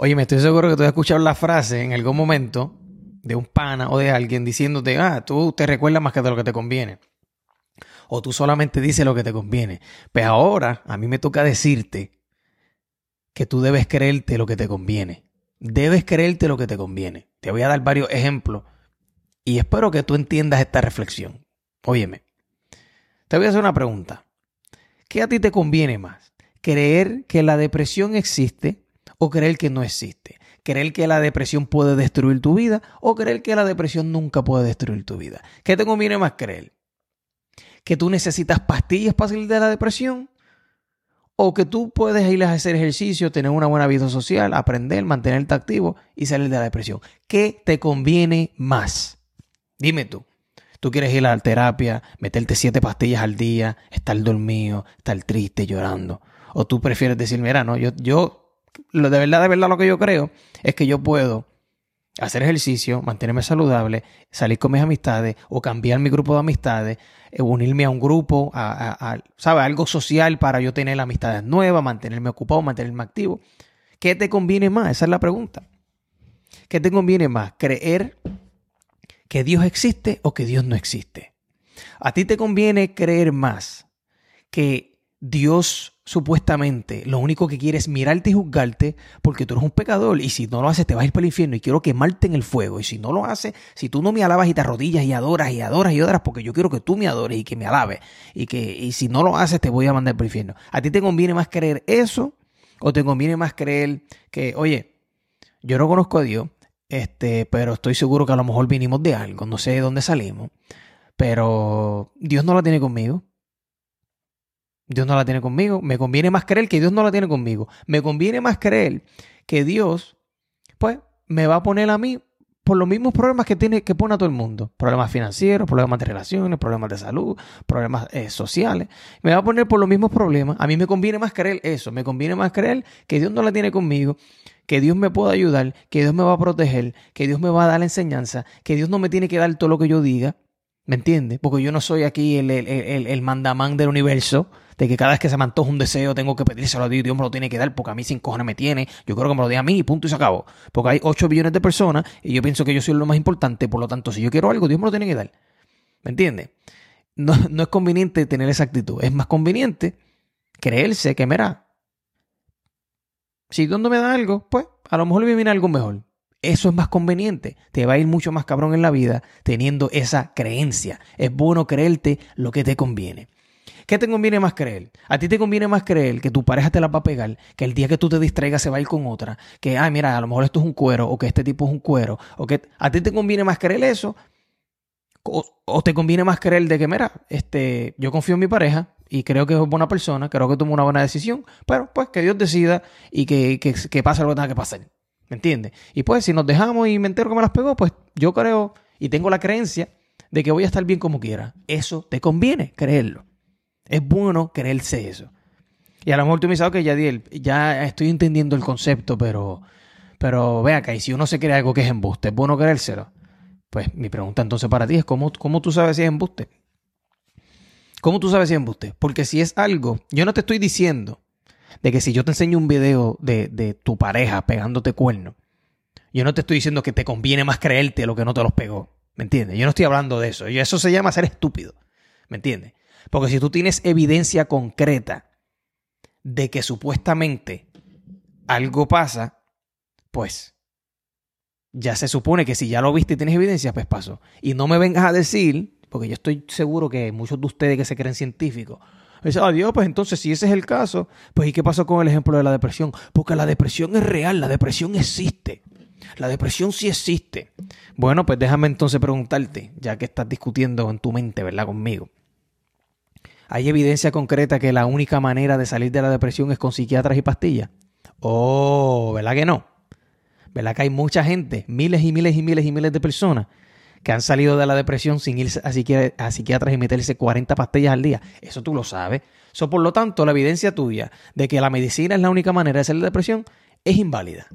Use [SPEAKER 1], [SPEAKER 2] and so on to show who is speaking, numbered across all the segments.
[SPEAKER 1] Oye, me estoy seguro que tú has escuchado la frase en algún momento de un pana o de alguien diciéndote, ah, tú te recuerdas más que de lo que te conviene. O tú solamente dices lo que te conviene. Pues ahora a mí me toca decirte que tú debes creerte lo que te conviene. Debes creerte lo que te conviene. Te voy a dar varios ejemplos y espero que tú entiendas esta reflexión. Óyeme, te voy a hacer una pregunta. ¿Qué a ti te conviene más? ¿Creer que la depresión existe o creer que no existe. Creer que la depresión puede destruir tu vida o creer que la depresión nunca puede destruir tu vida. ¿Qué te conviene más creer? ¿Que tú necesitas pastillas para salir de la depresión? ¿O que tú puedes ir a hacer ejercicio, tener una buena vida social, aprender, mantenerte activo y salir de la depresión? ¿Qué te conviene más? Dime tú. Tú quieres ir a la terapia, meterte siete pastillas al día, estar dormido, estar triste, llorando. O tú prefieres decir, mira, no, yo, yo lo de verdad, de verdad lo que yo creo es que yo puedo hacer ejercicio, mantenerme saludable, salir con mis amistades o cambiar mi grupo de amistades, eh, unirme a un grupo, a, a, Algo social para yo tener amistades nuevas, mantenerme ocupado, mantenerme activo. ¿Qué te conviene más? Esa es la pregunta. ¿Qué te conviene más? ¿Creer que Dios existe o que Dios no existe? A ti te conviene creer más que Dios supuestamente lo único que quiere es mirarte y juzgarte porque tú eres un pecador y si no lo haces te vas a ir para el infierno y quiero quemarte en el fuego y si no lo haces, si tú no me alabas y te arrodillas y adoras y adoras y adoras porque yo quiero que tú me adores y que me alabes y que y si no lo haces te voy a mandar para el infierno. ¿A ti te conviene más creer eso o te conviene más creer que, oye, yo no conozco a Dios, este, pero estoy seguro que a lo mejor vinimos de algo, no sé de dónde salimos, pero Dios no la tiene conmigo. Dios no la tiene conmigo. Me conviene más creer que Dios no la tiene conmigo. Me conviene más creer que Dios, pues, me va a poner a mí por los mismos problemas que tiene que pone a todo el mundo. Problemas financieros, problemas de relaciones, problemas de salud, problemas eh, sociales. Me va a poner por los mismos problemas. A mí me conviene más creer eso. Me conviene más creer que Dios no la tiene conmigo, que Dios me pueda ayudar, que Dios me va a proteger, que Dios me va a dar la enseñanza, que Dios no me tiene que dar todo lo que yo diga. ¿Me entiendes? Porque yo no soy aquí el, el, el, mandamán del universo de que cada vez que se me antoja un deseo tengo que pedírselo a Dios, Dios me lo tiene que dar porque a mí sin cojones me tiene, yo creo que me lo dé a mí y punto y se acabó. Porque hay 8 billones de personas y yo pienso que yo soy lo más importante, por lo tanto, si yo quiero algo, Dios me lo tiene que dar. ¿Me entiendes? No, no es conveniente tener esa actitud, es más conveniente creerse que, mira, si Dios no me da algo, pues a lo mejor me viene algo mejor. Eso es más conveniente. Te va a ir mucho más cabrón en la vida teniendo esa creencia. Es bueno creerte lo que te conviene. ¿Qué te conviene más creer? A ti te conviene más creer que tu pareja te la va a pegar, que el día que tú te distraigas se va a ir con otra, que, ay, mira, a lo mejor esto es un cuero, o que este tipo es un cuero, o que a ti te conviene más creer eso, o, te conviene más creer de que, mira, este, yo confío en mi pareja y creo que es buena persona, creo que tomó una buena decisión, pero pues que Dios decida y que, que, que pase lo que tenga que pasar. ¿Me entiendes? Y pues si nos dejamos y me entero que las pegó, pues yo creo y tengo la creencia de que voy a estar bien como quiera. Eso te conviene creerlo. Es bueno creerse eso. Y a lo mejor tú me dices, ok, Yadiel, ya estoy entendiendo el concepto, pero, pero ve acá, y si uno se cree algo que es embuste, ¿es bueno creérselo? Pues mi pregunta entonces para ti es, ¿cómo, cómo tú sabes si es embuste? ¿Cómo tú sabes si es embuste? Porque si es algo, yo no te estoy diciendo de que si yo te enseño un video de, de tu pareja pegándote cuerno, yo no te estoy diciendo que te conviene más creerte lo que no te los pegó. ¿Me entiendes? Yo no estoy hablando de eso. Eso se llama ser estúpido. ¿Me entiendes? Porque si tú tienes evidencia concreta de que supuestamente algo pasa, pues ya se supone que si ya lo viste y tienes evidencia, pues pasó. Y no me vengas a decir, porque yo estoy seguro que muchos de ustedes que se creen científicos, dicen, adiós, pues entonces si ese es el caso, pues ¿y qué pasó con el ejemplo de la depresión? Porque la depresión es real, la depresión existe. La depresión sí existe. Bueno, pues déjame entonces preguntarte, ya que estás discutiendo en tu mente, ¿verdad? Conmigo. ¿Hay evidencia concreta que la única manera de salir de la depresión es con psiquiatras y pastillas? Oh, ¿verdad que no? ¿Verdad que hay mucha gente, miles y miles y miles y miles de personas que han salido de la depresión sin irse a, psiquiatras y meterse 40 pastillas al día? Eso tú lo sabes. Eso, por lo tanto, la evidencia tuya de que la medicina es la única manera de salir de la depresión es inválida.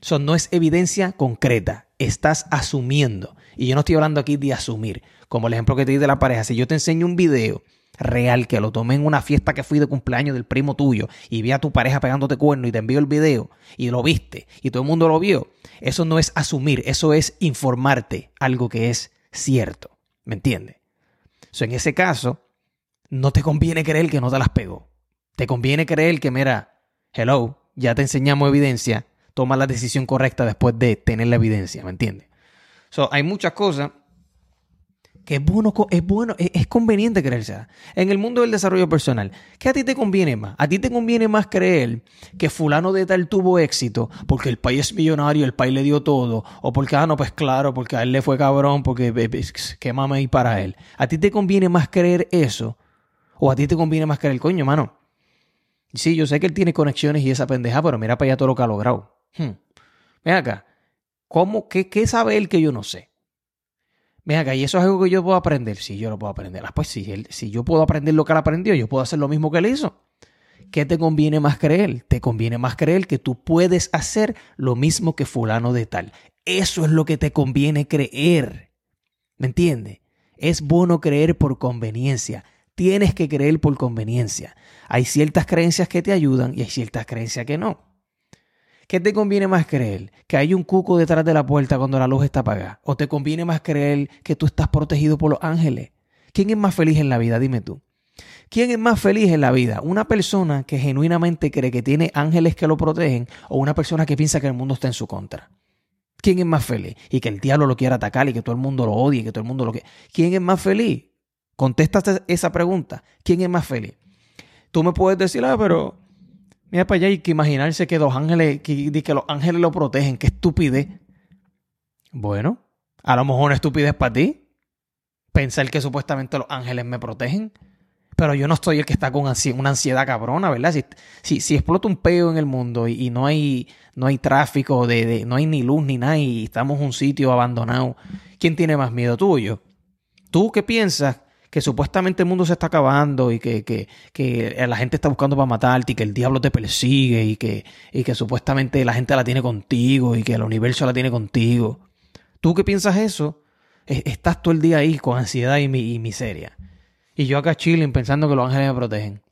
[SPEAKER 1] Eso no es evidencia concreta. Estás asumiendo. Y yo no estoy hablando aquí de asumir. Como el ejemplo que te di de la pareja. Si yo te enseño un video real, que lo tomé en una fiesta que fui de cumpleaños del primo tuyo y vi a tu pareja pegándote cuerno y te envió el video y lo viste y todo el mundo lo vio, eso no es asumir, eso es informarte algo que es cierto. ¿Me entiendes? en ese caso, no te conviene creer que no te las pegó. Te conviene creer que, mira, hello, ya te enseñamos evidencia, toma la decisión correcta después de tener la evidencia, ¿me entiendes? So, hay muchas cosas que es bueno, es bueno, es, conveniente creerse. En el mundo del desarrollo personal, ¿qué a ti te conviene más? A ti te conviene más creer que fulano de tal tuvo éxito porque el país es millonario, el país le dio todo, o porque, ah, no, pues claro, porque a él le fue cabrón, porque qué mama ahí para él. ¿A ti te conviene más creer eso? ¿O a ti te conviene más creer, coño, mano? Sí, yo sé que él tiene conexiones y esa pendeja, pero mira para allá todo lo que ha logrado. Hmm. Acá, ¿cómo, qué, qué sabe él que yo no sé? Ven acá, ¿y eso es algo que yo puedo aprender? Sí, yo lo puedo aprender. Ah, pues si, si yo puedo aprender lo que él aprendió, yo puedo hacer lo mismo que él hizo. ¿Qué te conviene más creer? Te conviene más creer que tú puedes hacer lo mismo que fulano de tal. Eso es lo que te conviene creer. ¿Me entiendes? Es bueno creer por conveniencia. Tienes que creer por conveniencia. Hay ciertas creencias que te ayudan y hay ciertas creencias que no. ¿Qué te conviene más creer? ¿Que hay un cuco detrás de la puerta cuando la luz está apagada? ¿O te conviene más creer que tú estás protegido por los ángeles? ¿Quién es más feliz en la vida? Dime tú. ¿Quién es más feliz en la vida? ¿Una persona que genuinamente cree que tiene ángeles que lo protegen o una persona que piensa que el mundo está en su contra? ¿Quién es más feliz? Y que el diablo lo quiera atacar y que todo el mundo lo odie y que todo el mundo lo quiera. ¿Quién es más feliz? Contesta esa pregunta. ¿Quién es más feliz? Tú me puedes decir, ah, pero Mira para allá y que imaginarse que los ángeles, que, que los ángeles lo protegen. Qué estupidez. Bueno, a lo mejor una estupidez para ti. Pensar que supuestamente los ángeles me protegen. Pero yo no estoy el que está con una ansiedad cabrona, ¿verdad? Si, si, explota un peo en el mundo y, no, hay, no hay tráfico, de, no hay ni luz ni nada y estamos en un sitio abandonado, ¿quién tiene más miedo, tú o yo? ¿Tú qué piensas que supuestamente el mundo se está acabando y que, que, que la gente está buscando para matarte y que el diablo te persigue y que, y que supuestamente la gente la tiene contigo y que el universo la tiene contigo. ¿Tú qué piensas eso? Estás todo el día ahí con ansiedad y, miseria. Y yo acá chilling pensando que los ángeles me protegen.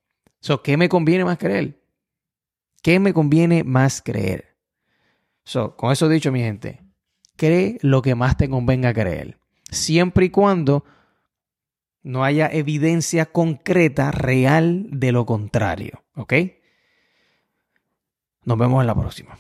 [SPEAKER 1] So, ¿Qué me conviene más creer? ¿Qué me conviene más creer? So, con eso dicho, mi gente, cree lo que más te convenga creer. Siempre y cuando no haya evidencia concreta, real de lo contrario. ¿Ok? Nos vemos en la próxima.